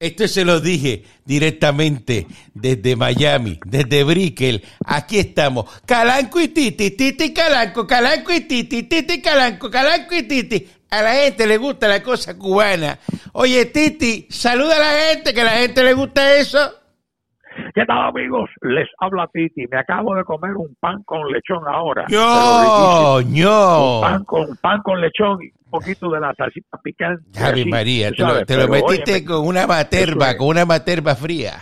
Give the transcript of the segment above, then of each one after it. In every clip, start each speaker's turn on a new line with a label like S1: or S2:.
S1: Esto se lo dije directamente desde Miami, desde Brickell. Aquí estamos. Calanco y Titi, Titi Calanco, Calanco y Titi, Titi Calanco, Calanco y Titi. A la gente le gusta la cosa cubana. Oye, Titi, saluda a la gente, que a la gente le gusta eso.
S2: ¿Qué tal amigos? Les habla Titi. Me acabo de comer un pan con lechón ahora.
S1: Yo, yo.
S2: Pan con, pan con lechón un poquito de la salsita picante.
S1: Javi
S2: así,
S1: María, te lo, te metiste con una materba,
S2: es.
S1: con una materba fría.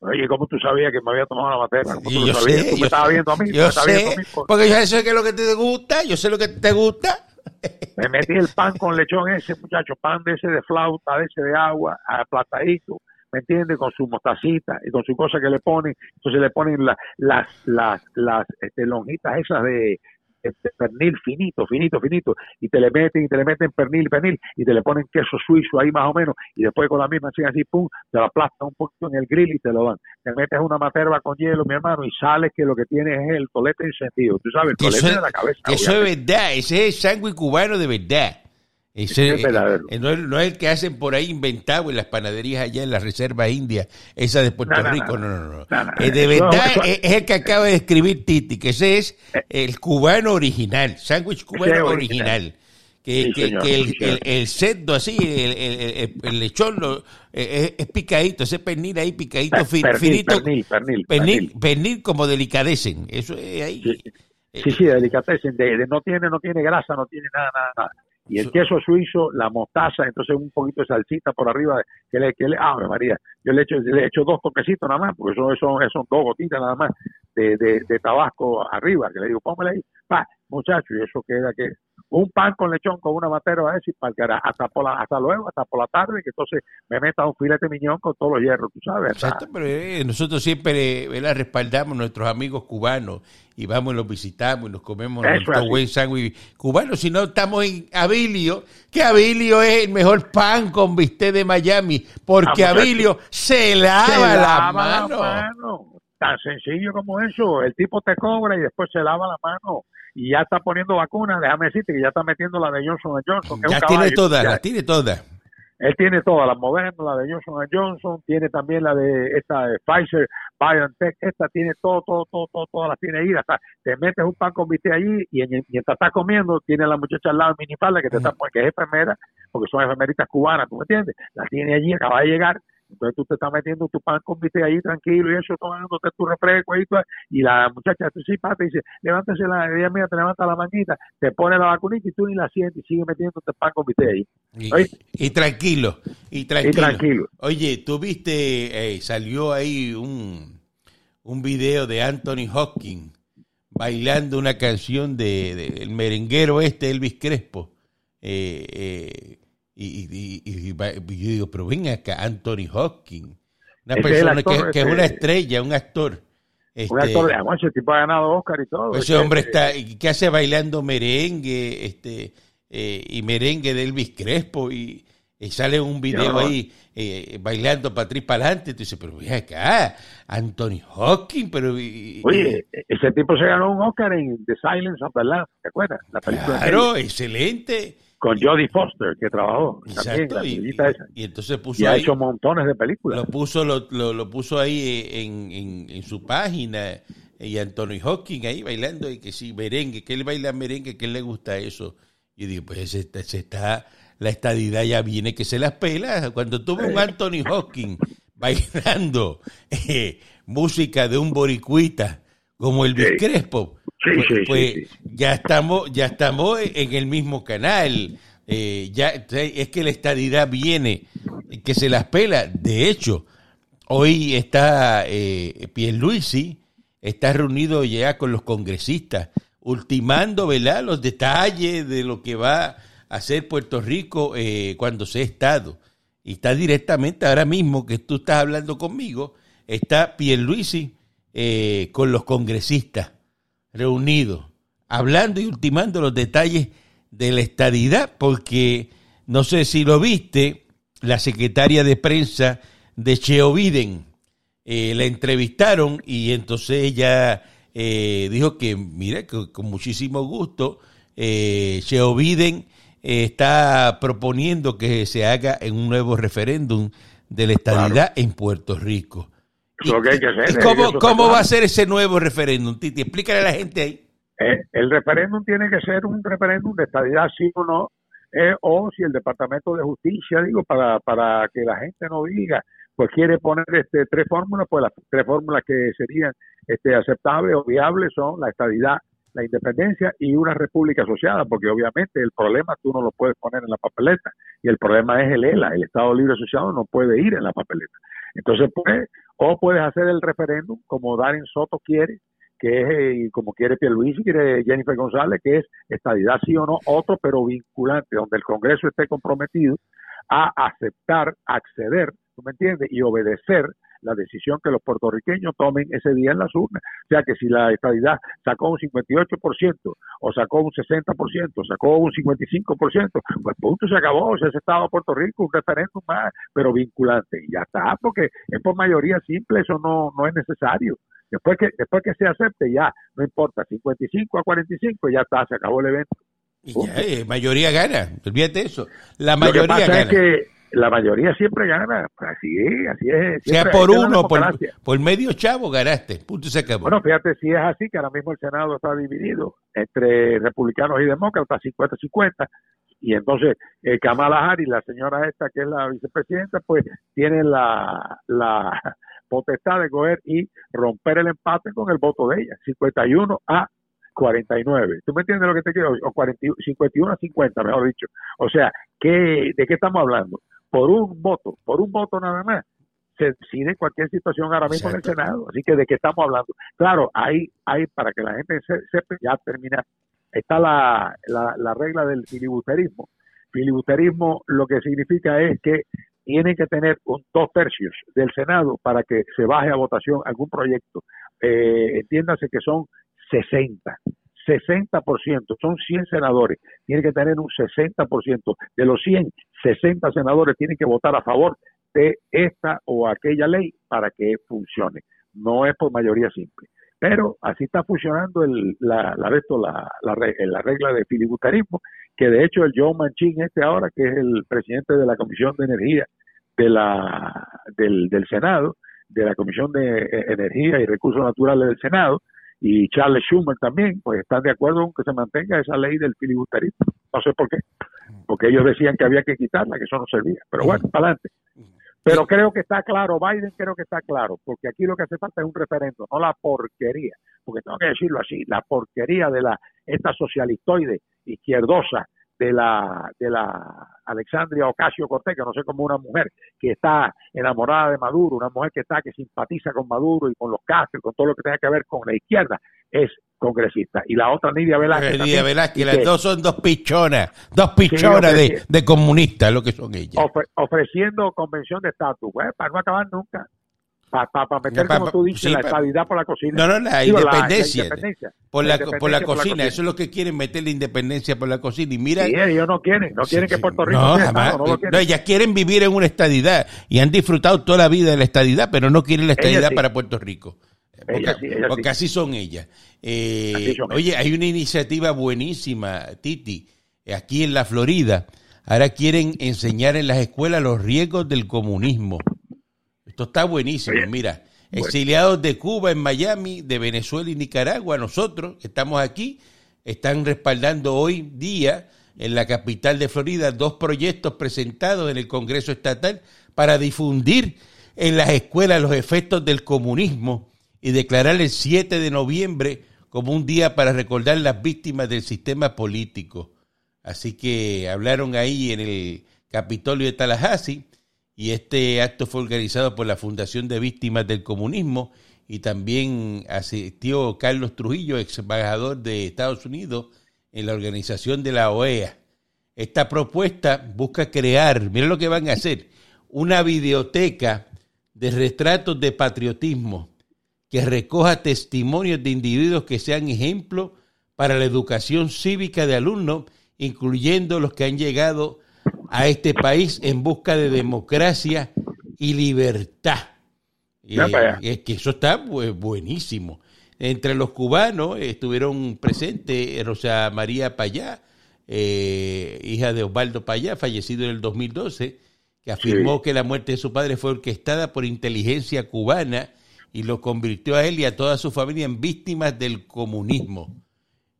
S2: Oye, ¿cómo tú sabías que me había tomado la materia? ¿Cómo tú
S1: yo
S2: sabías?
S1: sé,
S2: Tú me estabas viendo a mí,
S1: yo
S2: me estabas viendo a
S1: sé,
S2: mí.
S1: porque yo sé que es lo que te gusta, yo sé lo que te gusta.
S2: Me metí el pan con lechón ese, muchacho, pan de ese de flauta, de ese de agua, aplatadito, ¿me entiendes? Con su mostacita y con su cosa que le ponen. Entonces le ponen la- las, las, las este, lonjitas esas de, este, pernil finito, finito, finito, y te le meten y te le meten pernil, pernil, y te le ponen queso suizo ahí más o menos, y después con la misma así, así, pum, te lo aplastan un poquito en el grill y te lo dan. Te metes una materva con hielo, mi hermano, y sales que lo que tienes es el tolete encendido. Tú sabes, el tolete
S1: eso,
S2: de la cabeza.
S1: eso
S2: obviamente.
S1: es verdad, ese es el sándwich cubano de verdad. Ese,
S2: Es verdadero.
S1: eh, no, es, no es el que hacen por ahí inventado en las panaderías allá en la Reserva India, esa de Puerto
S2: No,
S1: Rico,
S2: no,
S1: no, no, Eh, de verdad es, es el que acaba de escribir Titi, que ese es el cubano original, sándwich cubano original. Que,
S2: Sí,
S1: que-
S2: señor,
S1: que el,
S2: sí,
S1: el, el cerdo así, el, el- lechón lo- eh, es, es picadito, ese pernil ahí picadito,
S2: Pernil,
S1: finito,
S2: pernil, pernil,
S1: pernil,
S2: pernil.
S1: pernil como delicadecen, eso es ahí.
S2: Sí, Sí, sí, delicatessen, de, de- no tiene, no tiene grasa, no tiene nada, nada, nada. Y el queso suizo, la mostaza, entonces un poquito de salsita por arriba, que le, que le, ¡Ave María, yo le echo, le echo dos toquecitos nada más, porque son, son, son dos gotitas nada más de, de, de tabasco arriba, que le digo, póngale ahí, pa, muchacho, y eso queda que, un pan con lechón con una materva esa y para hasta por la, hasta luego, hasta por la tarde, que entonces me meta un filete miñón con todos los hierros, tú sabes,
S1: Exacto, pero eh, nosotros siempre ¿verdad? respaldamos a nuestros amigos cubanos y vamos y los visitamos y nos comemos
S2: Eso
S1: nuestro buen sándwich cubano. Si no, estamos en Abilio, que Abilio es el mejor pan con bistec de Miami, porque
S2: Ah.
S1: Abilio se lava,
S2: se
S1: la, mano.
S2: Tan sencillo como eso. El tipo te cobra y después se lava la mano. Y ya está poniendo vacunas. Déjame decirte que ya está metiendo la de Johnson Johnson. Que es
S1: Ya
S2: un
S1: tiene todas, las tiene todas.
S2: Él tiene todas, las modernas, la de Johnson Johnson, tiene también la de esta de Pfizer, BioNTech, esta tiene todo, todo, todo, todo, todas las tiene ahí. Hasta te metes un pan con bistec allí y en- mientras estás comiendo, tiene la muchacha al lado minifalda que te está que es enfermera, porque son enfermeritas cubanas, ¿tú me entiendes? La tiene allí, acaba de llegar. Entonces tú te estás metiendo tu pan con bistec ahí tranquilo y eso, tomándote tu refresco y, todo, y la muchacha tú sí, pa, te dice, levántese la, ella mía te levanta la manguita, te pone la vacunita y tú ni la sientes y sigue metiéndote pan con bistec ahí.
S1: Y, y tranquilo, y tranquilo.
S2: Y tranquilo.
S1: Oye, tú viste, eh, salió ahí un, un video de Anthony Hopkins bailando una canción de, de- el merenguero este, Elvis Crespo. Eh, eh, y, y- y- y yo digo, pero ven acá, Anthony Hopkins, una
S2: Ese
S1: persona
S2: actor,
S1: que, que es
S2: este-
S1: una estrella, un actor.
S2: Un
S1: Este,
S2: actor de amor, ese tipo ha ganado Oscar y todo.
S1: ese hombre está, y que hace bailando merengue, este, eh, y merengue de Elvis Crespo, y, y sale un video ahí eh, bailando para adelante. Tú dices, pero ve acá, Anthony Hawking, pero. y-
S2: Oye, ese tipo se ganó un Oscar en The Silence of the Lambs, ¿te acuerdas? La película
S1: claro, excelente.
S2: Con Jodie Foster, que trabajó también,
S1: Exacto.
S2: la
S1: Y, entonces puso
S2: Y ha
S1: ahí,
S2: hecho montones de películas.
S1: lo puso, lo, lo, lo puso ahí en, en, en su página. Y Anthony Hawking ahí bailando, y que sí, merengue, que él baila merengue, que él le gusta eso. Y digo, pues se está, se está- la estadidad ya viene que se las pela. Cuando tuve un Anthony Hawking bailando eh, música de un boricuita como
S2: Sí.
S1: Crespo,
S2: Sí,
S1: pues,
S2: sí,
S1: pues
S2: sí.
S1: ya estamos, ya estamos en el mismo canal. Eh, ya es que la estadidad viene que se las pela. De hecho, hoy está eh, Pierluisi, está reunido ya con los congresistas, ultimando ¿verdad? los detalles de lo que va a hacer Puerto Rico eh, cuando sea Estado. Y está directamente ahora mismo que tú estás hablando conmigo, está Pierluisi eh, con los congresistas reunidos, hablando y ultimando los detalles de la estadidad, porque no sé si lo viste, la secretaria de prensa de Cheo Biden eh, la entrevistaron y entonces ella eh, dijo que, mira, que con muchísimo gusto, eh, Cheo Biden eh, está proponiendo que se haga en un nuevo referéndum de la estadidad en Puerto Rico.
S2: Eso es lo que hay que hacer,
S1: ¿Y ¿Cómo, cómo va a ser ese nuevo referéndum, Titi? Explícale a la gente ahí.
S2: Eh, el referéndum tiene que ser un referéndum de estadidad, sí o no, eh, o si el Departamento de Justicia, digo, para, para que la gente no diga, pues quiere poner este, tres fórmulas, pues las tres fórmulas que serían este, aceptables o viables son la estadidad, la independencia y una república asociada, porque obviamente el problema tú no lo puedes poner en la papeleta y el problema es el ELA, el Estado Libre Asociado no puede ir en la papeleta. Entonces, pues, o puedes hacer el referéndum como Darren Soto quiere, que es eh, como quiere Pierluisi, quiere Jennifer González, que es estadidad sí o no, otro pero vinculante, donde el Congreso esté comprometido a aceptar, acceder, ¿tú me entiendes? Y obedecer la decisión que los puertorriqueños tomen ese día en las urnas. O sea que si la estadidad sacó un 58% o sacó un 60%, sacó un 55%, pues punto, se acabó, se ha Estado de Puerto Rico, un referéndum más, pero vinculante. Y ya está, porque es por mayoría simple, eso no, no es necesario. Después que, después que se acepte, ya, no importa, 55 a 45, ya está, se acabó el evento.
S1: Y ya, eh, mayoría gana, olvídate eso. La
S2: Lo que
S1: mayoría
S2: pasa
S1: gana.
S2: es que la mayoría siempre gana, así es, así es.
S1: sea por uno, por, por medio chavo, ganaste. Punto se acabó.
S2: Bueno, fíjate si es así, que ahora mismo el Senado está dividido entre republicanos y demócratas, 50-50, y entonces eh, Kamala Harris, la señora esta que es la vicepresidenta, pues tiene la, la potestad de coger y romper el empate con el voto de ella, 51 a 49. ¿Tú me entiendes lo que te quiero? O 40, 51 a 50, mejor dicho. O sea, ¿qué, ¿de qué estamos hablando? Por un voto, por un voto nada más, se decide cualquier situación ahora mismo en el. Senado. Así que de qué estamos hablando. Claro, hay, hay para que la gente se- sepa, ya termina, está la, la, la regla del filibusterismo. Filibusterismo lo que significa es que tienen que tener un dos tercios del Senado para que se baje a votación algún proyecto. Eh, entiéndase que son 60. 60%, son 100 senadores, tienen que tener un 60%. De los 100, 60 senadores tienen que votar a favor de esta o aquella ley para que funcione. No es por mayoría simple. Pero así está funcionando el, la, la, la, la, re- la regla de filibusterismo, que de hecho el Joe Manchin este ahora, que es el presidente de la Comisión de Energía de la, del, del Senado, de la Comisión de eh, Energía y Recursos Naturales del Senado, y Charles Schumer también, pues están de acuerdo con que se mantenga esa ley del filibusterismo. No sé por qué, porque ellos decían que había que quitarla, que eso no servía. Pero bueno, para adelante. Pero creo que está claro, Biden creo que está claro, porque aquí lo que hace falta es un referendo, no la porquería, porque tengo que decirlo así, la porquería de la esta socialistoide izquierdosa de la de la Alexandria Ocasio Cortés, que no sé cómo una mujer que está enamorada de Maduro, una mujer que está que simpatiza con Maduro y con los Castro y con todo lo que tenga que ver con la izquierda, es congresista. Y la otra Nidia Velázquez.
S1: Díaz Velázquez, las
S2: que
S1: dos son dos pichonas, dos pichonas de, de comunistas, lo que son ellas.
S2: ofre- ofreciendo convención de estatus, pues, para no acabar nunca. Para meter,
S1: Pa-
S2: como
S1: pa-
S2: tú dices,
S1: sí,
S2: la
S1: pa-
S2: estadidad por la cocina.
S1: No, no, la
S2: Digo,
S1: independencia.
S2: independencia.
S1: Por la, por la
S2: independencia
S1: cocina, eso es lo que quieren, meter la independencia por la cocina. Y mira,
S2: Sí, ellos no quieren, no quieren que. Puerto Rico
S1: no,
S2: sea
S1: jamás.
S2: Estado, no lo
S1: No, ellas quieren vivir en una estadidad y han disfrutado toda la vida de la estadidad, pero no quieren la estadidad para Puerto Rico. Porque,
S2: Ellas sí, ellas
S1: porque
S2: sí.
S1: así son ellas. Eh,
S2: Así son
S1: oye, hay una iniciativa buenísima, Titi, aquí en la Florida. Ahora quieren enseñar en las escuelas los riesgos del comunismo. Esto está buenísimo,
S2: Oye,
S1: mira.
S2: bueno.
S1: Exiliados de Cuba, en Miami, de Venezuela y Nicaragua, nosotros que estamos aquí, están respaldando hoy día en la capital de Florida dos proyectos presentados en el Congreso Estatal para difundir en las escuelas los efectos del comunismo y declarar el 7 de noviembre como un día para recordar las víctimas del sistema político. Así que hablaron ahí en el Capitolio de Tallahassee y este acto fue organizado por la Fundación de Víctimas del Comunismo y también asistió Carlos Trujillo, ex embajador de Estados Unidos en la organización de la OEA. Esta propuesta busca crear, mira lo que van a hacer, una videoteca de retratos de patriotismo que recoja testimonios de individuos que sean ejemplos para la educación cívica de alumnos, incluyendo los que han llegado a este país en busca de democracia y libertad. Eh, es que eso está bu- buenísimo. Entre los cubanos estuvieron presentes Rosa María Payá, eh, hija de Osvaldo Payá, fallecido en el 2012, que afirmó que la muerte de su padre fue orquestada por inteligencia cubana y lo convirtió a él y a toda su familia en víctimas del comunismo.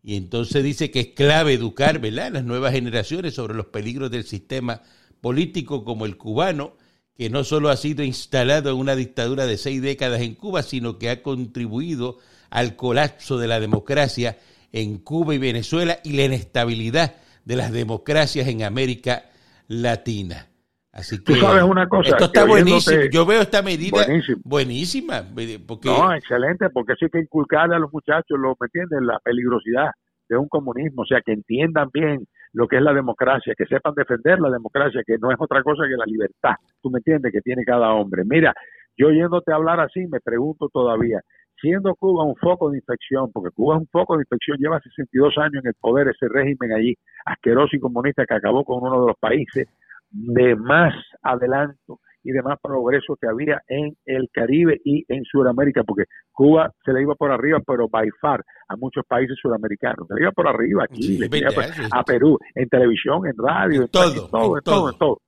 S1: Y entonces dice que es clave educar ¿verdad? las nuevas generaciones sobre los peligros del sistema político como el cubano, que no solo ha sido instalado en una dictadura de seis décadas en Cuba, sino que ha contribuido al colapso de la democracia en Cuba y Venezuela y la inestabilidad de las democracias en América Latina. Así que
S2: Tú sabes una cosa.
S1: esto está buenísimo. Yo veo esta medida
S2: Buenísimo.
S1: buenísima, porque
S2: No, excelente, porque sí hay que inculcarle a los muchachos, lo, ¿me entiendes? La peligrosidad de un comunismo, o sea, que entiendan bien lo que es la democracia, que sepan defender la democracia, que no es otra cosa que la libertad, tú me entiendes, que tiene cada hombre. Mira, yo oyéndote hablar así, me pregunto todavía, siendo Cuba un foco de infección, porque Cuba es un foco de infección, lleva 62 años en el poder ese régimen allí, asqueroso y comunista que acabó con uno de los países de más adelanto y de más progreso que había en el Caribe y en Sudamérica, porque Cuba se le iba por arriba, pero by far a muchos países sudamericanos, se le iba por arriba aquí,
S1: Sí,
S2: le
S1: es
S2: iba
S1: verdad,
S2: por-
S1: sí.
S2: a Perú, en televisión, en radio,
S1: En
S2: en,
S1: todo,
S2: en todo,
S1: en
S2: en todo,
S1: todo.
S2: en todo.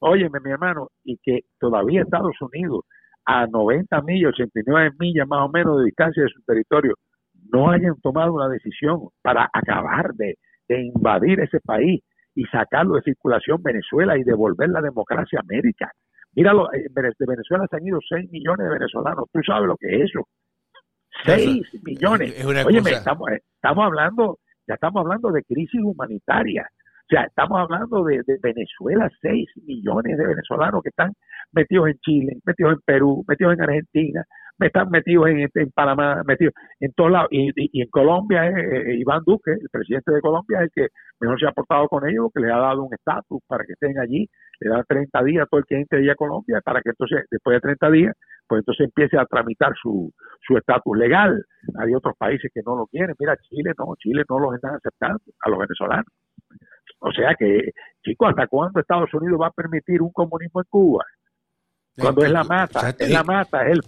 S2: Óyeme, mi hermano, y que todavía Estados Unidos, a 90 millas, 89 millas más o menos de distancia de su territorio, no hayan tomado una decisión para acabar de, de invadir ese país y sacarlo de circulación Venezuela y devolver la democracia a América. Míralo, eh, de Venezuela se han ido 6 millones de venezolanos. ¿Tú sabes lo que es eso? 6 millones.
S1: es cosa-
S2: estamos, eh, estamos hablando, ya estamos hablando de crisis humanitaria. O sea, estamos hablando de, de Venezuela, 6 millones de venezolanos que están metidos en Chile, metidos en Perú, metidos en Argentina, están metidos en, en Panamá, metidos en todos lados. Y, y- en Colombia, eh, eh, Iván Duque, el presidente de Colombia, es el que mejor se ha portado con ellos, que les ha dado un estatus para que estén allí, le da 30 días a todo el que entre a Colombia, para que entonces, después de 30 días, pues entonces empiece a tramitar su su estatus legal. Hay otros países que no lo quieren. Mira, Chile no, Chile no los están aceptando a los venezolanos. O sea que, chicos, ¿hasta cuándo Estados Unidos va a permitir un comunismo en Cuba? Cuando es la mata, es la mata, es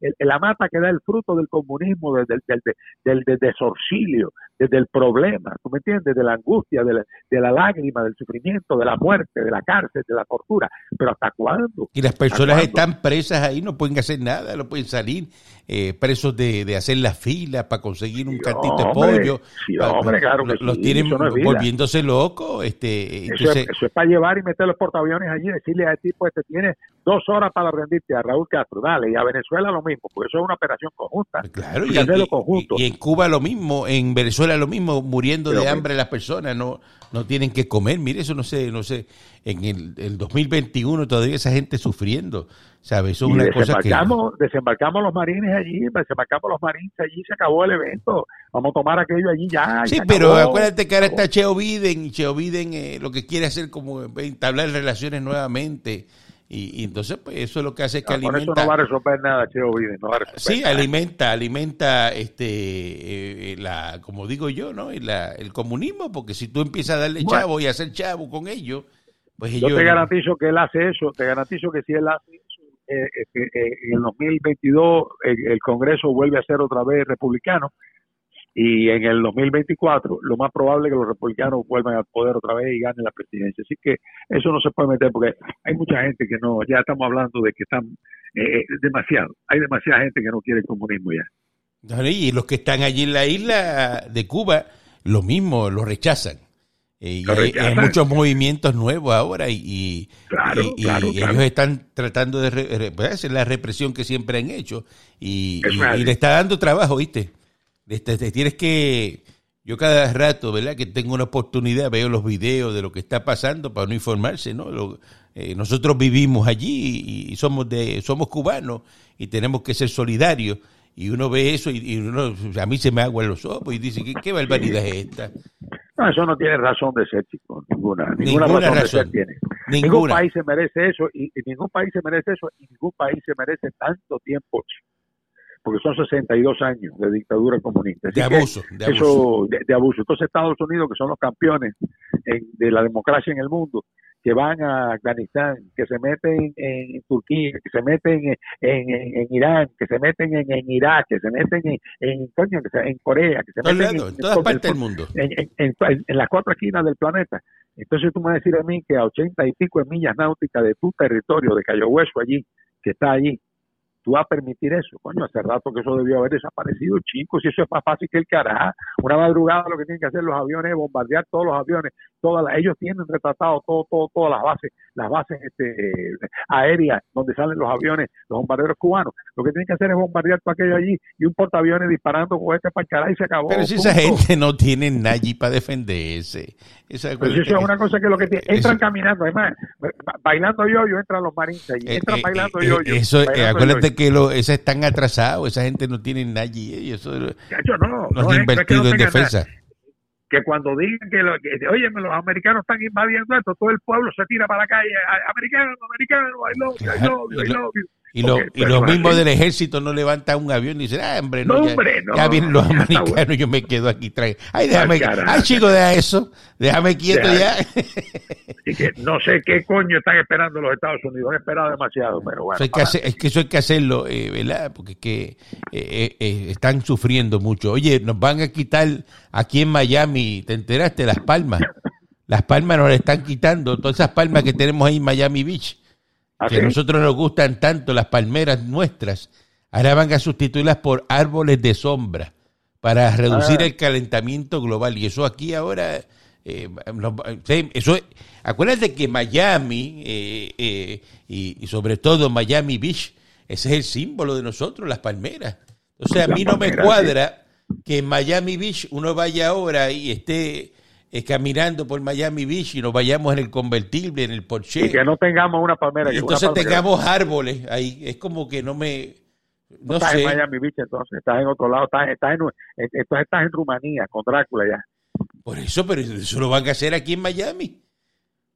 S2: el, la mata que da el fruto del comunismo, del, del, del, del, del desorcilio, desde el problema, ¿tú me entiendes? De la angustia, de la, de la lágrima, del sufrimiento, de la muerte, de la cárcel, de la tortura. Pero ¿hasta cuándo?
S1: Y las personas
S2: ¿Hasta
S1: están presas ahí, no pueden hacer nada, no pueden salir eh, presos de, de hacer la fila para conseguir un
S2: Sí,
S1: cantito de pollo.
S2: sí, hombre, claro que
S1: los,
S2: sí,
S1: tienen
S2: no
S1: volviéndose locos. Este,
S2: Eso,
S1: entonces,
S2: es, eso es para llevar y meter los portaaviones allí, decirle a ese tipo, este tiene dos horas para rendirte a Raúl Castro, dale, y a Venezuela lo mismo, porque eso es una operación conjunta.
S1: claro, y, y-
S2: conjunto.
S1: y- y en Cuba lo mismo, en Venezuela lo mismo, muriendo
S2: Pero
S1: de hambre las personas, no, no tienen que comer. Mire, eso no sé, no sé, en el, el 2021 todavía esa gente sufriendo, ¿sabes? Eso es una cosa que...
S2: desembarcamos, los marines allí, desembarcamos los marines allí, se acabó el evento. Vamos a tomar aquello allí ya.
S1: Sí, pero
S2: acabó.
S1: acuérdate que ahora está Cheo Biden y Cheo Biden eh, lo que quiere hacer como entablar relaciones nuevamente y, y entonces pues eso es lo que hace es que
S2: Ah, con eso
S1: alimenta
S2: no va a resolver nada, Cheo Biden, no va a resolver
S1: sí
S2: nada.
S1: alimenta alimenta este eh, la como digo yo no la- el comunismo porque si tú empiezas a darle
S2: Bueno.
S1: chavo y a hacer chavo con ellos pues
S2: Yo te garantizo que él hace eso, te garantizo que si él hace eso, eh, eh, eh, en el 2022 eh, el Congreso vuelve a ser otra vez republicano y en el 2024 lo más probable es que los republicanos vuelvan al poder otra vez y ganen la presidencia. Así que eso no se puede meter porque hay mucha gente que no, ya estamos hablando de que están eh, eh, demasiado, hay demasiada gente que no quiere el comunismo ya.
S1: y los que están allí en la isla de Cuba lo mismo lo rechazan Eh, y hay, muchos movimientos nuevos ahora y, y-
S2: Claro,
S1: y- y
S2: claro, claro.
S1: ellos están tratando de re- re- pues, hacer la represión que siempre han hecho
S2: Es
S1: y le está dando trabajo, ¿viste? Este, te tienes que, yo cada rato, ¿verdad? Que tengo una oportunidad, veo los videos de lo que está pasando para no informarse, ¿no? Lo- eh, nosotros vivimos allí y, y somos de, somos cubanos y tenemos que ser solidarios y uno ve eso y, y uno, a mí se me aguan los ojos y dice, ¿qué, qué barbaridad es esta?
S2: No, eso no tiene razón de ser, chicos, ninguna, ninguna,
S1: Ninguna
S2: razón, de
S1: razón.
S2: ser tiene. Ningún país se merece eso y, y ningún país se merece eso y ningún país se merece tanto tiempo. Porque son 62 años de dictadura comunista. Así
S1: De
S2: que
S1: abuso, de abuso.
S2: Eso, de, de abuso. Entonces Estados Unidos, que son los campeones en- de la democracia en el mundo, que van a Afganistán, que se meten en, Turquía, que se meten en, Irán, que se meten en, Irak, que se meten en, en, en Corea, que se meten
S1: en, todas partes del mundo.
S2: En, las cuatro esquinas del planeta. Entonces tú me vas a decir a mí que a ochenta y pico de millas náuticas de tu territorio, de Cayo Hueso allí, que está allí, tú vas a permitir eso. Coño, hace rato que eso debió haber desaparecido, chicos, y eso es más fácil que el carajo. Una madrugada lo que tienen que hacer los aviones es bombardear todos los aviones, todas ellos tienen retratado todo, todo, todas las bases, las bases este, aéreas donde salen los aviones, los bombarderos cubanos. Lo que tienen que hacer es bombardear todo aquello allí y un portaaviones disparando con este para el carajo y se acabó.
S1: Pero si esa gente no tiene nadie para defenderse.
S2: Esa, eso es una cosa que lo que tienen, entran caminando, además, bailando yo, yo entran los marines allí, eh, entran
S1: eh,
S2: bailando yo,
S1: yo. Eso, acuérdate que lo, esos están atrasados, esa gente no tiene nadie. Y eso
S2: no,
S1: no, es invertido en defensa.
S2: Que cuando digan que, lo, que, oye, los americanos están invadiendo esto, todo el pueblo se tira para la calle, americano, americano, I love you, I love you, I love you.
S1: Y, lo, y los mismos del ejército no levantan un avión y dicen, ah, hombre, no, ya, vienen los americanos, yo me quedo aquí. Trae. Ay, déjame, ay, chico, deja eso, déjame quieto ya.
S2: Y que no sé qué coño están esperando los Estados Unidos, han esperado demasiado, pero bueno.
S1: que es que eso hay que hacerlo, eh, ¿verdad? Porque es que eh, eh, están sufriendo mucho. Oye, nos van a quitar aquí en Miami, ¿te enteraste? Las palmas. Las palmas nos las están quitando, todas esas palmas que tenemos ahí en Miami Beach que a nosotros nos gustan tanto las palmeras nuestras, ahora van a sustituirlas por árboles de sombra para reducir ah. el calentamiento global. Y eso aquí ahora, eh, eso, acuérdate que Miami eh, eh, y, sobre todo Miami Beach, ese es el símbolo de nosotros, las palmeras. O sea, a mí no me cuadra que en Miami Beach uno vaya ahora y esté caminando por Miami Beach y nos vayamos en el convertible, en el Porsche.
S2: Y que no tengamos una palmera.
S1: Y entonces tengamos árboles ahí. Es como que no me...
S2: No, estás en Miami Beach entonces, estás en otro lado, estás, estás, en, entonces estás en Rumanía con Drácula ya.
S1: Por eso, pero eso lo van a hacer aquí en Miami.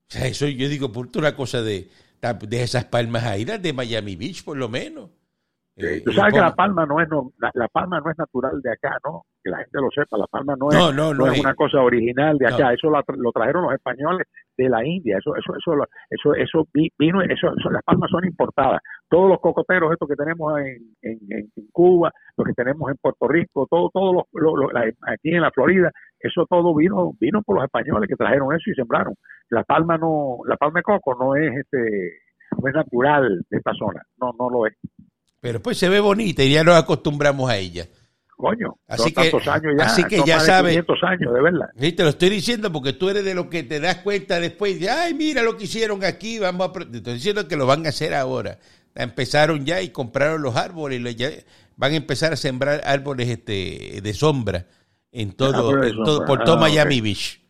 S1: O sea, eso yo digo, por una cosa de, de esas palmas ahí, de Miami Beach por lo menos.
S2: Eh, tú sabes que la palma no es la, palma no es natural de acá, ¿no? Que la gente lo sepa, la palma no es, no, es una cosa original de acá, eso lo trajeron los españoles de la India, eso eso eso eso eso vino eso, las palmas son importadas. Todos los cocoteros estos que tenemos en, en, Cuba, los que tenemos en Puerto Rico, todo todo aquí en la Florida, eso todo vino vino por los españoles que trajeron eso y sembraron. La palma no la palma de coco no es este no es natural de esta zona, no no lo es.
S1: Pero pues se ve bonita y ya nos acostumbramos a ella.
S2: Coño,
S1: así que, años ya, así que ya sabes.
S2: años, de verdad.
S1: Sí, te lo estoy diciendo porque tú eres de los que te das cuenta después de, ay, mira lo que hicieron aquí, vamos a. Te estoy diciendo que lo van a hacer ahora. Empezaron ya y compraron los árboles, van a empezar a sembrar árboles este, de sombra en todo, por todo ah, Miami Beach.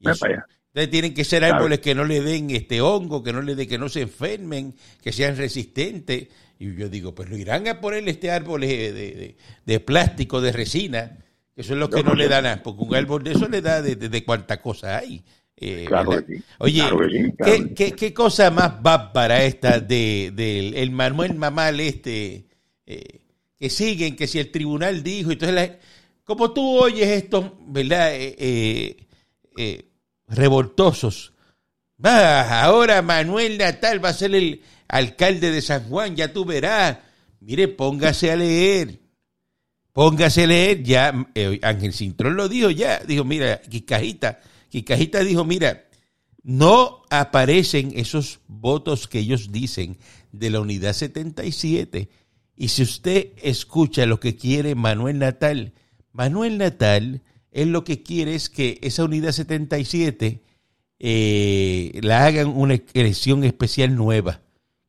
S1: Entonces tienen que ser árboles que no le den este hongo, que no le den, que no se enfermen, que sean resistentes y yo digo, pues lo irán a poner este árbol de, de, plástico, de resina, que eso es lo que no, le dan a, porque un árbol de eso le da de, de, cuánta cosa hay. Eh, Oye, ¿qué, qué, cosa más va para esta del de, el Manuel Mamal este, eh, que siguen, que si el tribunal dijo, entonces como tú oyes estos, ¿verdad? Eh, revoltosos, va, ahora Manuel Natal va a ser el, alcalde de San Juan, ya tú verás. Mire, póngase a leer. Póngase a leer. Ya eh, Ángel Cintrón lo dijo ya. Dijo, mira, Quicajita. Quicajita dijo, mira, no aparecen esos votos que ellos dicen de la unidad 77. Y si usted escucha lo que quiere Manuel Natal, Manuel Natal, él lo que quiere es que esa unidad 77 eh, la hagan una elección especial nueva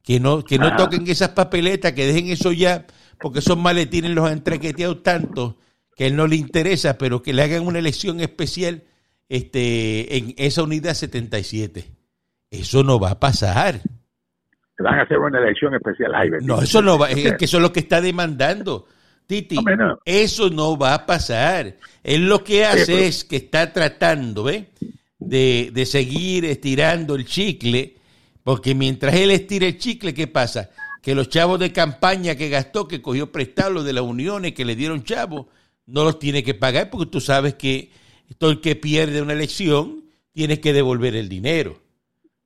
S1: que no, que no toquen esas papeletas, que dejen eso ya, porque esos maletines los han entrequeteado tanto que a él no le interesa, pero que le hagan una elección especial este, en esa unidad 77. Eso no va a pasar.
S2: Van a hacer una elección especial.
S1: no, eso no va, es que eso es lo que está demandando. Titi, eso no va a pasar. Él lo que hace es que está tratando ¿ve? De, de seguir estirando el chicle porque mientras él estira el chicle, ¿qué pasa? Que los chavos de campaña que gastó, que cogió prestado de las uniones que le dieron chavos, no los tiene que pagar porque tú sabes que todo el que pierde una elección tiene que devolver el dinero.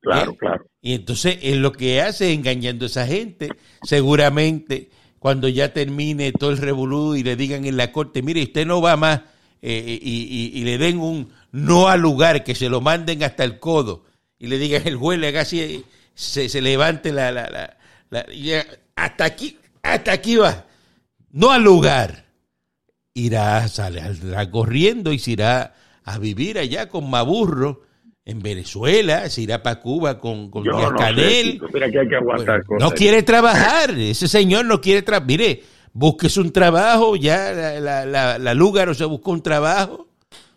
S2: Claro,
S1: ¿Eh?
S2: claro.
S1: Y entonces él lo que hace es engañando a esa gente. Seguramente cuando ya termine todo el revolú y le digan en la corte, mire, usted no va más eh, y, y- y le den un no al lugar, que se lo manden hasta el codo y le digan el juez, le haga así, se, se levante la... la, la- la- y ya, hasta aquí, hasta aquí va. No al lugar. Irá, saldrá corriendo y se irá a vivir allá con Maburro en Venezuela, se irá para Cuba con, con Díaz
S2: no
S1: Canel.
S2: chico, mira que hay que aguantar
S1: Bueno,
S2: cosas.
S1: no quiere trabajar, ese señor no quiere trabajar. Mire, búsquese un trabajo, ya la, la, la, la Lúgaro se buscó un trabajo,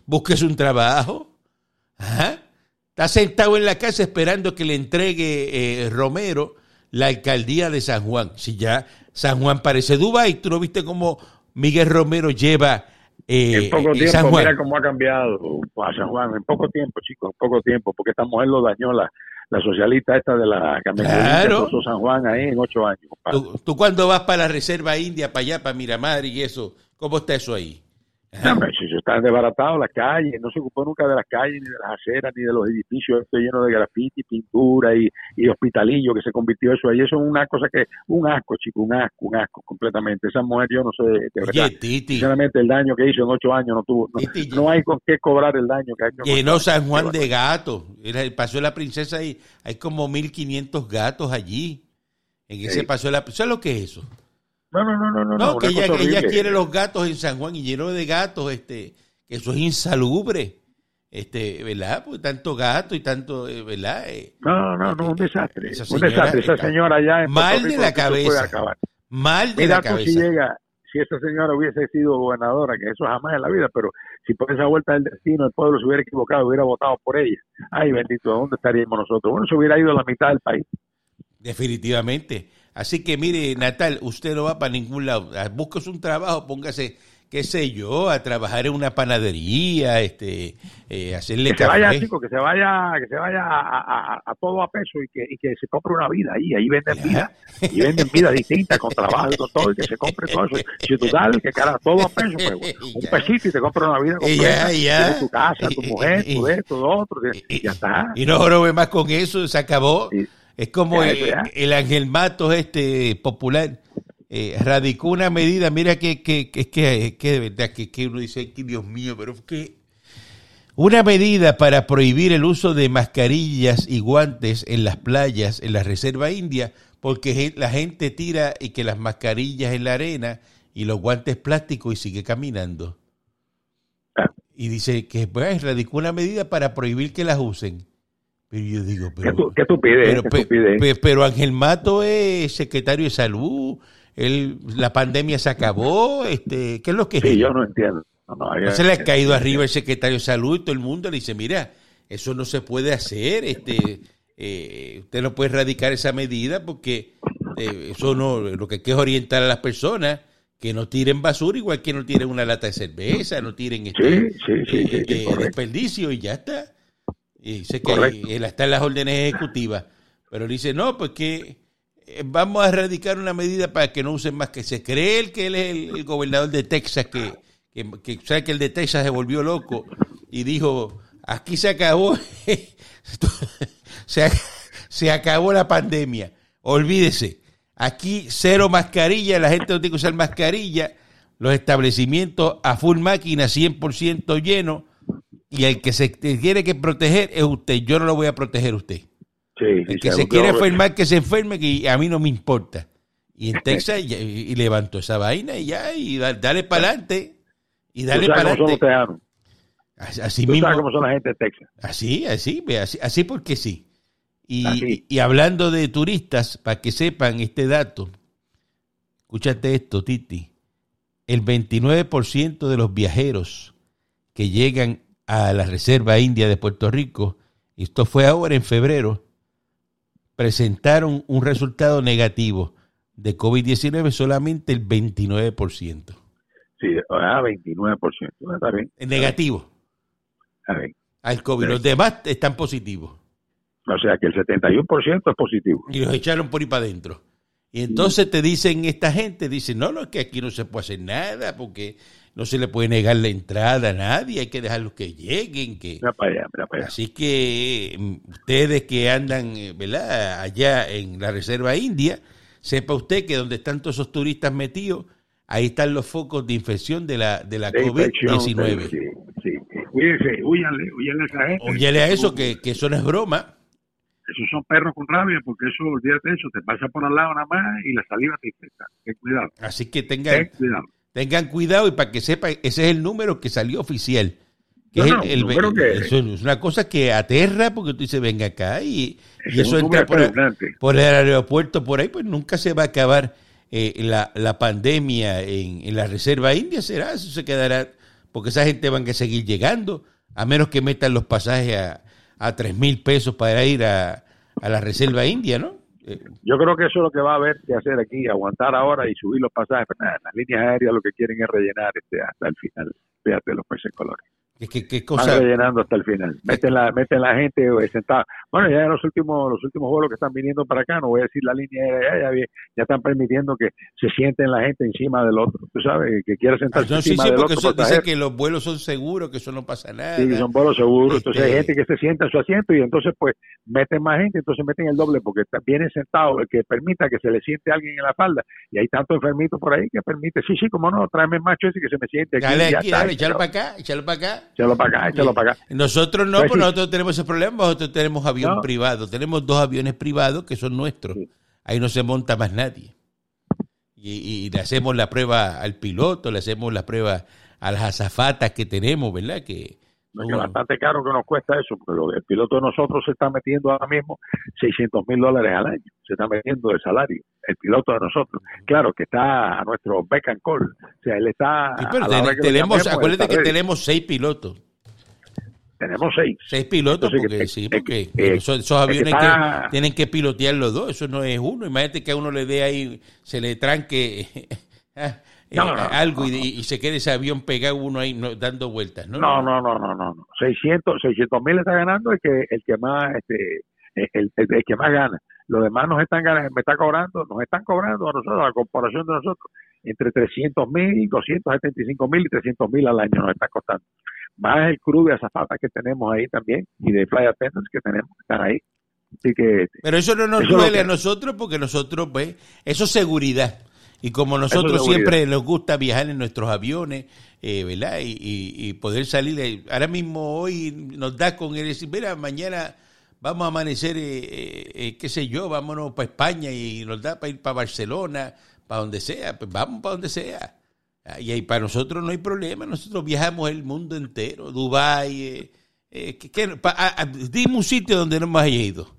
S1: búsquese un trabajo. Ajá. Está sentado en la casa esperando que le entregue eh, Romero la alcaldía de San Juan. Si ya San Juan parece Dubái, tú no viste cómo Miguel Romero lleva eh,
S2: en poco
S1: eh,
S2: tiempo,
S1: San Juan.
S2: mira cómo ha cambiado a San Juan. En poco tiempo, chicos, en poco tiempo, porque esta mujer lo dañó la, la socialista esta de la camioneta
S1: Claro.
S2: que puso San Juan ahí en ocho años.
S1: Tú, tú cuando vas para la Reserva India, para allá, para Miramar y eso, ¿cómo está eso ahí?
S2: No, si están desbaratados las calles, no se ocupó nunca de las calles, ni de las aceras, ni de los edificios, esto lleno de grafiti, pintura y, y hospitalillo que se convirtió eso ahí. Eso es una cosa que, un asco, chico, un asco, un asco, completamente. Esa mujer, yo no sé, de verdad,
S1: Oye, Titi,
S2: sinceramente, el daño que hizo en ocho años no tuvo, no,
S1: Titi,
S2: no hay con qué cobrar el daño que ha hecho. en
S1: llenó San. Juan de gatos. El Paseo de la Princesa y hay como 1500 gatos allí. En ese
S2: Sí.
S1: Paseo de la Princesa. ¿Sabes lo que es eso?
S2: No, no, no, no, no.
S1: No, que ella, ella quiere los gatos en San Juan y llenó de gatos, este, que eso es insalubre. Este, ¿verdad? Pues tanto gato y tanto, eh, ¿verdad? Eh,
S2: No, no, no, un desastre.
S1: Esa
S2: un desastre. Esa señora ya en
S1: mal de la cabeza.
S2: acabar.
S1: mal de
S2: Mira
S1: la
S2: tú si
S1: cabeza.
S2: llega, si esa señora hubiese sido gobernadora, que eso jamás en la vida, pero si por esa vuelta del destino el pueblo se hubiera equivocado, hubiera votado por ella. Ay, bendito, ¿dónde estaríamos nosotros? Bueno, se hubiera ido la mitad del país.
S1: Definitivamente. Así que mire, Natal, usted no va para ningún lado. Ah, Búsquese un trabajo, póngase, qué sé yo, a trabajar en una panadería, este, eh, hacerle
S2: Que se vaya, chico, que se vaya, que se vaya a, a- a todo a peso y que, y que se compre una vida ahí, ahí venden
S1: Ya.
S2: vida, y venden vida distinta, con trabajo y con todo, y que se compre todo eso. Si tú dale, que cara, todo a peso, pues, un
S1: Ya.
S2: pesito y te compra una vida completa.
S1: ya,
S2: tu casa, tu mujer, tu esto, tu otro,
S1: y-
S2: ya está.
S1: Y no jorobe más con eso, se acabó.
S2: Y-
S1: Es como el, el Ángel Matos este popular eh, radicó una medida, mira que, que, que, que, que de verdad que, que uno dice, que Dios mío, pero que una medida para prohibir el uso de mascarillas y guantes en las playas, en la Reserva India, porque la gente tira y que las mascarillas en la arena y los guantes plásticos y sigue caminando.
S2: Ah.
S1: Y dice que pues, radicó una medida para prohibir que las usen. Pero yo digo,
S2: ¿Qué,
S1: pero,
S2: qué estupidez,
S1: pero,
S2: qué
S1: Ángel Mato es secretario de salud, él, la pandemia se acabó, este, ¿qué es lo que es?
S2: Yo no entiendo. No, no,
S1: se le ha caído arriba el secretario de salud y todo el mundo le dice, mira, eso no se puede hacer, este, eh, usted no puede erradicar esa medida porque eh, eso no, lo que hay que es orientar a las personas que no tiren basura igual que no tiren una lata de cerveza, no tiren este,
S2: Sí, sí, sí,
S1: eh, desperdicio y ya está. Y dice que él está en las órdenes ejecutivas, pero dice, no, pues que eh, vamos a erradicar una medida para que no usen más que se cree él que él es el, el gobernador de Texas que, que, que sabe que el de Texas se volvió loco y dijo aquí se acabó se, se acabó la pandemia. Olvídese. Aquí cero mascarilla la gente no tiene que usar mascarilla. Los establecimientos a full máquina 100% lleno y el que se tiene que proteger es usted yo no lo voy a proteger a usted
S2: Sí,
S1: el que se quiere enfermar, que se enferme, que a mí no me importa. Y en Texas, y, y levantó esa vaina y ya, y da- dale para adelante. Y dale para adelante. Así,
S2: Tú
S1: mismo.
S2: sabes cómo son la gente de Texas.
S1: Así, así, así, así porque sí. Y,
S2: Así.
S1: y hablando de turistas, para que sepan este dato, escúchate esto, Titi. El 29% de los viajeros que llegan a la Reserva India de Puerto Rico, y esto fue ahora en febrero, presentaron un resultado negativo de COVID-19 solamente el 29%.
S2: Sí, ah, 29%. Está bien.
S1: Es negativo
S2: Está bien.
S1: al COVID. Los demás están positivos.
S2: O sea que el 71% es positivo.
S1: y los echaron por ahí para adentro. Y entonces te dicen esta gente, dicen, no, no, que aquí no se puede hacer nada porque no se le puede negar la entrada a nadie, hay que dejarlos que lleguen. Que... Así que mm, ustedes que andan eh, ¿verdad? allá en la Reserva India, sepa usted que donde están todos esos turistas metidos, ahí están los focos de infección de la, de la COVID-19.
S2: Sí, sí, Cuídense, huyale, huyale a esa gente.
S1: A eso, que, que eso no es broma
S2: esos son perros con rabia, porque eso, olvídate de eso, te pasa por al lado nada más y la saliva te infecta. Ten cuidado.
S1: Así que tengan cuidado. Tengan cuidado y para que sepan, ese es el número que salió oficial. Que es, el, eso es una cosa que aterra porque tú dices, venga acá y, eso entra por, el aeropuerto por ahí, pues nunca se va a acabar eh, la, la, pandemia en, en, la Reserva India, será, eso se quedará, porque esa gente van a seguir llegando, a menos que metan los pasajes a, a tres mil pesos para ir a, a la Reserva India, ¿no?
S2: Yo creo que eso es lo que va a haber que hacer aquí, aguantar ahora y subir los pasajes. Pero las líneas aéreas lo que quieren es rellenar este hasta el final. Fíjate los peces colores.
S1: ¿Qué, qué, cosa?
S2: Van rellenando hasta el final. Meten la, meten la gente sentada. Bueno, ya en los últimos, los últimos vuelos que están viniendo para acá, no voy a decir la línea aérea, ya, ya, están permitiendo que se sienten la gente encima del otro. Tú sabes, que quiere sentarse
S1: no,
S2: encima
S1: sí, sí,
S2: del
S1: porque
S2: otro.
S1: Eso dice que los vuelos son seguros, que eso no pasa nada.
S2: Sí, son vuelos seguros. Entonces hay este gente que se sienta en su asiento y entonces pues meten más gente, entonces meten el doble porque vienen sentados, el que permita que se le siente a alguien en la falda. Y hay tanto enfermito por ahí que permite, sí, sí, como no, tráeme el macho ese que se me siente aquí.
S1: Dale aquí,
S2: está,
S1: dale, échalo para acá, échalo para acá.
S2: Échalo para acá, échalo para acá.
S1: Nosotros no, pues, pues nosotros tenemos ese problema, nosotros tenemos avión no. privado, tenemos dos aviones privados que son nuestros. Sí. Ahí no se monta más nadie. Y, y, le hacemos la prueba al piloto, le hacemos la prueba a las azafatas que tenemos, ¿verdad? Que,
S2: que bastante caro que nos cuesta eso, porque lo, el piloto de nosotros se está metiendo ahora mismo 600 mil dólares al año, se está metiendo de salario, el piloto de nosotros. Claro, que está a nuestro beck and call, o sea, él está...
S1: Sí, pero ten, tenemos, acuérdate que tenemos seis pilotos.
S2: Tenemos seis.
S1: Seis pilotos, Entonces, porque, que, sí, porque eh, esos, esos, aviones que, está... que, tienen que pilotear los dos, eso no es uno. Imagínate que a uno le dé ahí, se le tranque no, no, algo y, y, se quede ese avión pegado uno ahí dando vueltas, ¿no?
S2: No, no, no, no, no. 600 mil está ganando el que, el que más, este, el, el, el, que más gana. Los demás nos están ganando, me está cobrando, nos están cobrando a nosotros, a la comparación de nosotros, entre 300 mil, 275 mil y 300 mil al año nos está costando más el crew de azafatas que tenemos ahí también y de fly attendants que tenemos que están ahí. Así que,
S1: Pero eso no nos eso duele que... a nosotros porque nosotros, pues, eso es seguridad. Y como nosotros siempre nos gusta viajar en nuestros aviones, eh, ¿verdad? Y, y, y, poder salir, ahora mismo hoy nos da con él decir, mira, mañana vamos a amanecer, eh, eh, qué sé yo, vámonos para España y nos da para ir para Barcelona, para donde sea, pues vamos para donde sea. Y ahí para nosotros no hay problema, nosotros viajamos el mundo entero, Dubái, eh, eh, que, que, pa, a, a, dime un sitio donde no hemos ido.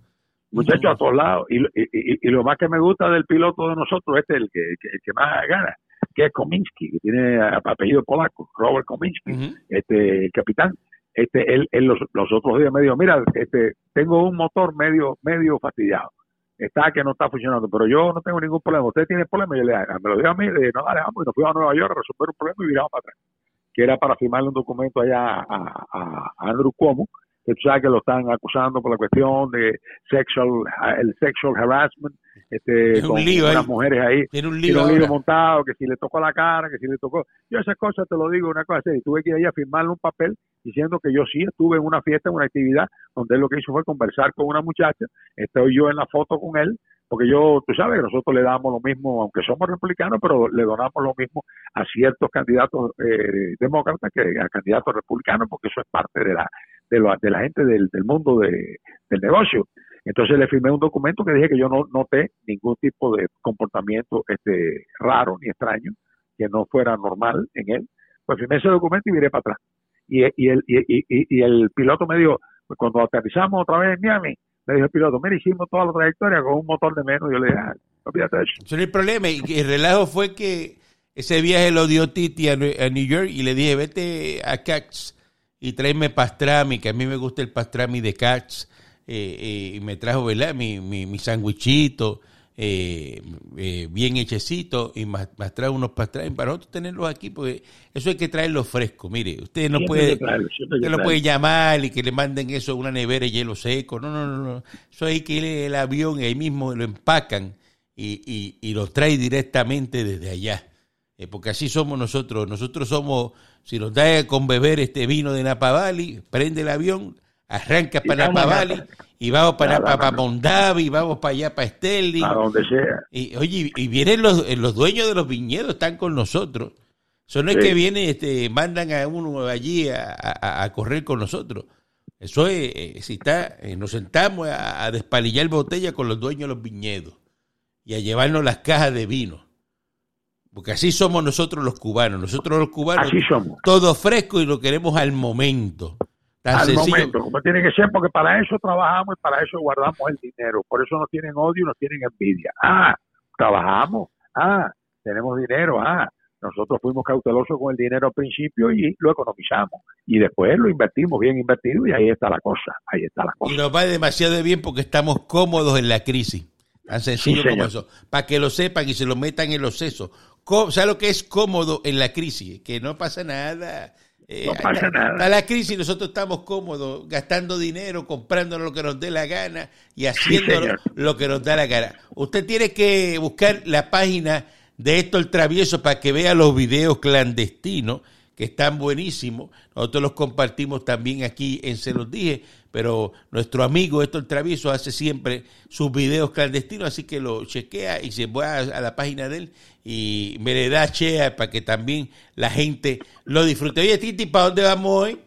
S2: Muchachos, a todos lados. Y, y, y, lo más que me gusta del piloto de nosotros, este es el que, el que más gana, que es Kominsky, que tiene apellido polaco, Robert Kominsky, uh -huh. este, el capitán. Este, él, él los, los, otros días me dijo, mira, este, tengo un motor medio, medio fastidiado está que no está funcionando, pero yo no tengo ningún problema. Usted tiene problema, y yo le me lo digo a mí, de, no, dale, vamos, y nos fuimos a Nueva York a resolver un problema y viramos para atrás. Que era para firmarle un documento allá a, a, a Andrew Cuomo, que tú sabes que lo están acusando por la cuestión de sexual, el sexual harassment, este, con unas mujeres ahí,
S1: tiene un lío,
S2: tiene un lío montado, que si le tocó la cara, que si le tocó, yo esas cosas te lo digo una cosa y tuve que ir ahí a firmarle un papel diciendo que yo sí estuve en una fiesta, en una actividad, donde él lo que hizo fue conversar con una muchacha, estoy yo en la foto con él, porque yo, tú sabes, nosotros le damos lo mismo, aunque somos republicanos, pero le donamos lo mismo a ciertos candidatos eh, demócratas que a candidatos republicanos, porque eso es parte de la de, lo, de la gente del, mundo de, del negocio. Entonces le firmé un documento que dije que yo no noté ningún tipo de comportamiento este raro ni extraño, que no fuera normal en él. Pues firmé ese documento y miré para atrás. Y, el, y, y, el piloto me dijo, pues cuando aterrizamos otra vez en Miami, me dijo el piloto, mira, hicimos toda la trayectoria con un motor de menos. Yo le dije, ah, olvídate de eso.
S1: Eso no el problema. Y el relajo fue que ese viaje lo dio Titi a, New York y le dije, vete a Cax y tráeme pastrami, que a mí me gusta el pastrami de Cax. Eh, eh, y me trajo, ¿verdad? Mi, mi, mi sandwichito eh, bien hechecito y más, más trae unos pastrami para nosotros tenerlos aquí, porque eso hay que traerlo fresco. Mire, usted no puede, traerlo, usted no puede llamar y que le manden eso a una nevera de hielo seco. No, no, no, no. Eso hay que ir al avión y ahí mismo lo empacan y, y, lo trae directamente desde allá. Porque así somos nosotros. Nosotros somos, si nos da con beber este vino de Napa Valley, prende el avión, arranca para Napa Valley y vamos para, para, Mondavi, vamos para allá, para Sterling.
S2: A donde sea.
S1: Y, oye, y vienen los, los dueños de los viñedos, están con nosotros. Eso no es que viene, este, mandan a uno allí a, a, correr con nosotros. Eso es, eh, si está, eh, nos sentamos a, a despalillar botella con los dueños de los viñedos y a llevarnos las cajas de vino. Porque así somos nosotros los cubanos. Nosotros los cubanos,
S2: así somos.
S1: todo fresco y lo queremos al momento.
S2: al momento, como tiene que ser, porque para eso trabajamos y para eso guardamos el dinero. Por eso no tienen odio, no tienen envidia. Ah, trabajamos. Ah, tenemos dinero. Ah, nosotros fuimos cautelosos con el dinero al principio y lo economizamos. Y después lo invertimos bien invertido y ahí está la cosa. Ahí está la cosa.
S1: Y nos va demasiado bien porque estamos cómodos en la crisis. Tan sencillo como eso. Para que lo sepan y se lo metan en los sesos. ¿Sabes lo que es cómodo en la crisis? Que no pasa nada.
S2: Eh, no pasa nada.
S1: A la crisis nosotros estamos cómodos, gastando dinero, comprando lo que nos dé la gana y haciendo lo que nos da la gana. Usted tiene que buscar la página de esto el travieso para que vea los videos clandestinos que están buenísimos. Nosotros los compartimos también aquí en Se los dije, pero nuestro amigo Héctor Travieso hace siempre sus videos clandestinos, así que lo chequea y se va a, la página de él y me le da chea para que también la gente lo disfrute. Oye, Titi, ¿para dónde vamos hoy?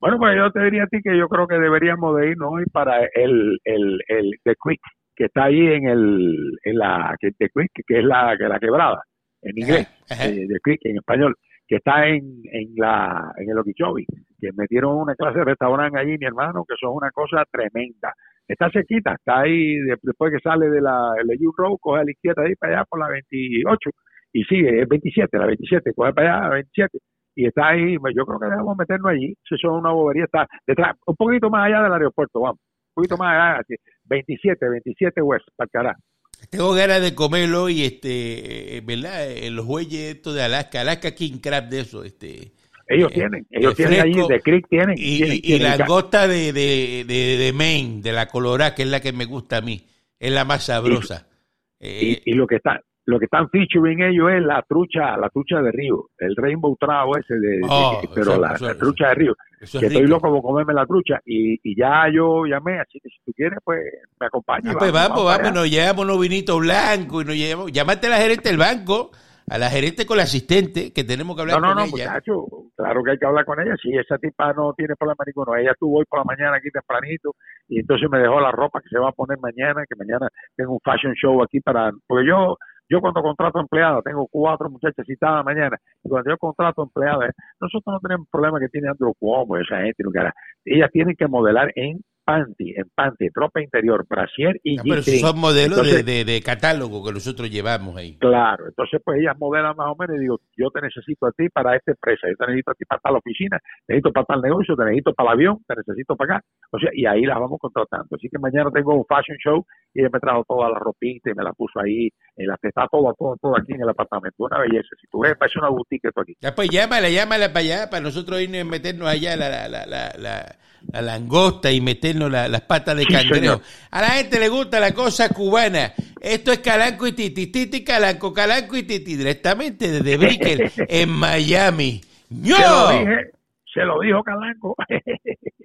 S2: Bueno, pues yo te diría a ti que yo creo que deberíamos de irnos hoy para el, el, el The Quick, que está ahí en el en la que, The Quick, que es la, que la quebrada en inglés, eh, The Quick en español que está en, en, la, en el Okeechobee, que metieron una clase de restaurante allí, mi hermano, que son una cosa tremenda. Está cerquita, está ahí, después que sale de la de Road, coge a la izquierda ahí para allá por la 28 y sigue, es 27, la 27, coge para allá, la 27 y está ahí, pues yo creo que debemos meternos allí, si es una bobería, está detrás, un poquito más allá del aeropuerto, vamos, un poquito más allá, 27, 27 West, para.
S1: Tengo ganas de comerlo y este, eh, ¿verdad? En eh, los bueyes estos de Alaska, Alaska King Crab de eso, este.
S2: Ellos eh, tienen, ellos tienen allí, de Creek tienen.
S1: Y, la gota de, de, de, Maine, de la Colorada, que es la que me gusta a mí, es la más sabrosa.
S2: Y, lo que está, lo que están featuring ellos es la trucha, la trucha de río, el rainbow trout ese de, oh, pero la, trucha de río. que estoy loco por comerme la trucha y, y ya yo llamé, así que si tú quieres, pues me acompañas.
S1: Ah, pues vamos, vamos, nos llevamos unos vinitos blancos y nos llevamos, llámate a la gerente del banco, a la gerente con la asistente, que tenemos que hablar
S2: con ella.
S1: No,
S2: no, muchacho, claro que hay que hablar con ella. Si esa tipa no tiene problema ninguno, ella estuvo hoy por la mañana aquí tempranito y entonces me dejó la ropa que se va a poner mañana, que mañana tengo un fashion show aquí para, porque yo yo cuando contrato empleada, tengo cuatro muchachas citadas mañana, y cuando yo contrato empleada, nosotros no tenemos problema que tiene Andrew Cuomo, esa gente, ellas tienen que modelar en panty, en panty, ropa interior, brasier y
S1: ah, Pero son modelos de, de, catálogo que nosotros llevamos ahí.
S2: Claro, entonces pues ellas modelan más o menos y digo, yo te necesito a ti para esta empresa, yo te necesito a ti para tal oficina, te necesito para tal negocio, te necesito para el avión, te necesito para acá. O sea, y ahí las vamos contratando. Así que mañana tengo un fashion show y ella me trajo toda la ropita y me la puso ahí, en la está todo, todo, todo aquí en el apartamento. Una belleza. Si tú ves, parece una boutique esto aquí.
S1: Ya pues llámala, llámala para allá, para nosotros irnos y meternos allá la, la, la, la la langosta y meternos las patas de cangrejo. A la gente le gusta la cosa cubana. Esto es Calanco y Titi, Titi Calanco, Calanco y Titi, directamente desde Brickell, en Miami.
S2: ¡Yo! Se lo, dije, se lo dijo Calanco.